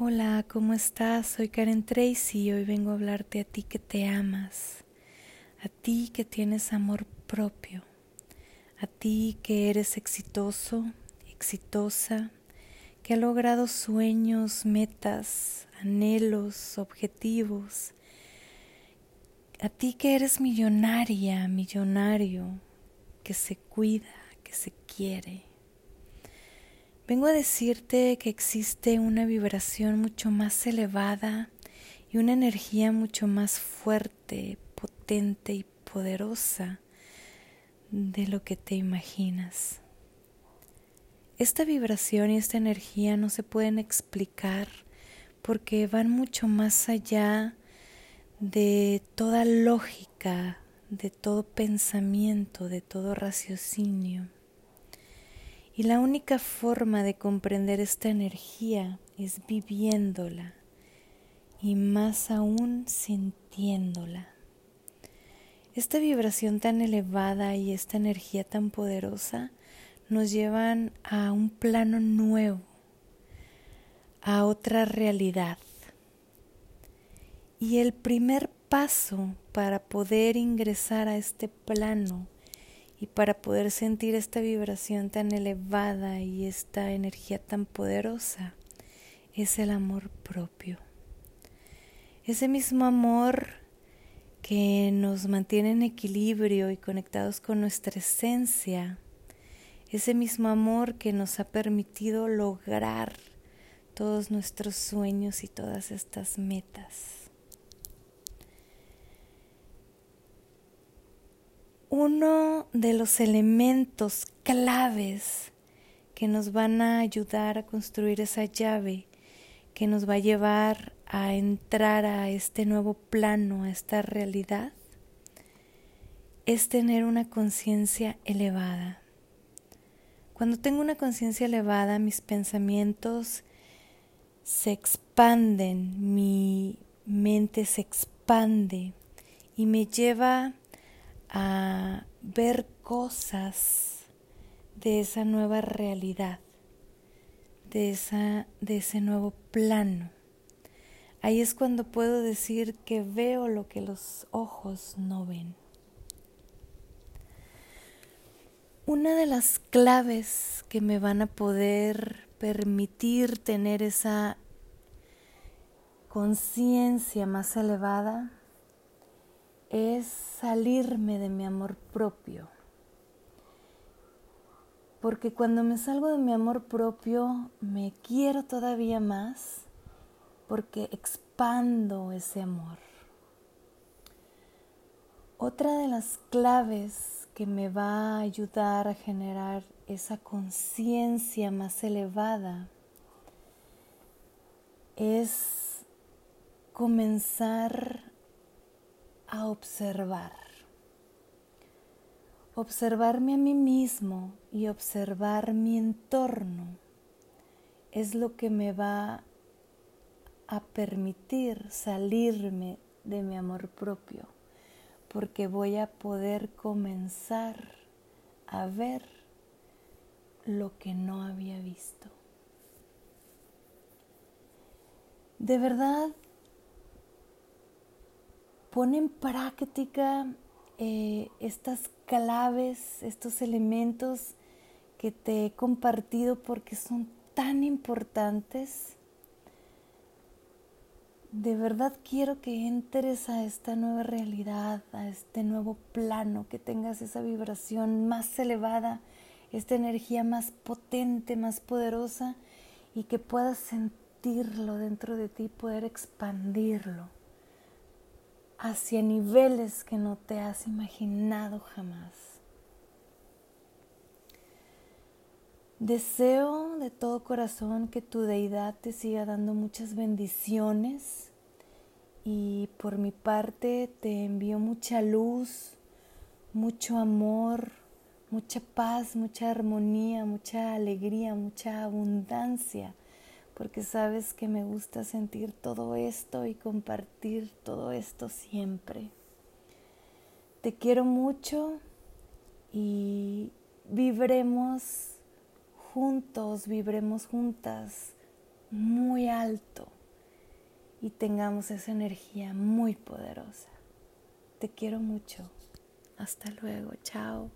Hola, ¿cómo estás? Soy Karen Tracy y hoy vengo a hablarte a ti que te amas, a ti que tienes amor propio, a ti que eres exitoso, exitosa, que ha logrado sueños, metas, anhelos, objetivos, a ti que eres millonaria, millonario, que se cuida, que se quiere Vengo a decirte que existe una vibración mucho más elevada y una energía mucho más fuerte, potente y poderosa de lo que te imaginas. Esta vibración y esta energía no se pueden explicar porque van mucho más allá de toda lógica, de todo pensamiento, de todo raciocinio. Y la única forma de comprender esta energía es viviéndola y más aún sintiéndola. Esta vibración tan elevada y esta energía tan poderosa nos llevan a un plano nuevo, a otra realidad. Y el primer paso para poder ingresar a este plano y para poder sentir esta vibración tan elevada y esta energía tan poderosa es el amor propio. Ese mismo amor que nos mantiene en equilibrio y conectados con nuestra esencia, ese mismo amor que nos ha permitido lograr todos nuestros sueños y todas estas metas. Uno de los elementos claves que nos van a ayudar a construir esa llave que nos va a llevar a entrar a este nuevo plano, a esta realidad, es tener una conciencia elevada. Cuando tengo una conciencia elevada, mis pensamientos se expanden, mi mente se expande y me lleva a ver cosas de esa nueva realidad, de, esa, de ese nuevo plano. Ahí es cuando puedo decir que veo lo que los ojos no ven. Una de las claves que me van a poder permitir tener esa conciencia más elevada es salirme de mi amor propio. Porque cuando me salgo de mi amor propio, me quiero todavía más porque expando ese amor. Otra de las claves que me va a ayudar a generar esa conciencia más elevada es comenzar observar. Observarme a mí mismo y observar mi entorno es lo que me va a permitir salirme de mi amor propio, porque voy a poder comenzar a ver lo que no había visto. De verdad, pon en práctica eh, estas claves, estos elementos que te he compartido porque son tan importantes. De verdad quiero que entres a esta nueva realidad, a este nuevo plano, que tengas esa vibración más elevada, esta energía más potente, más poderosa y que puedas sentirlo dentro de ti, poder expandirlo hacia niveles que no te has imaginado jamás. Deseo de todo corazón que tu deidad te siga dando muchas bendiciones y por mi parte te envío mucha luz, mucho amor, mucha paz, mucha armonía, mucha alegría, mucha abundancia porque sabes que me gusta sentir todo esto y compartir todo esto siempre. Te quiero mucho y vibremos juntos, vibremos juntas muy alto. y tengamos esa energía muy poderosa. Te quiero mucho. Hasta luego. Chao.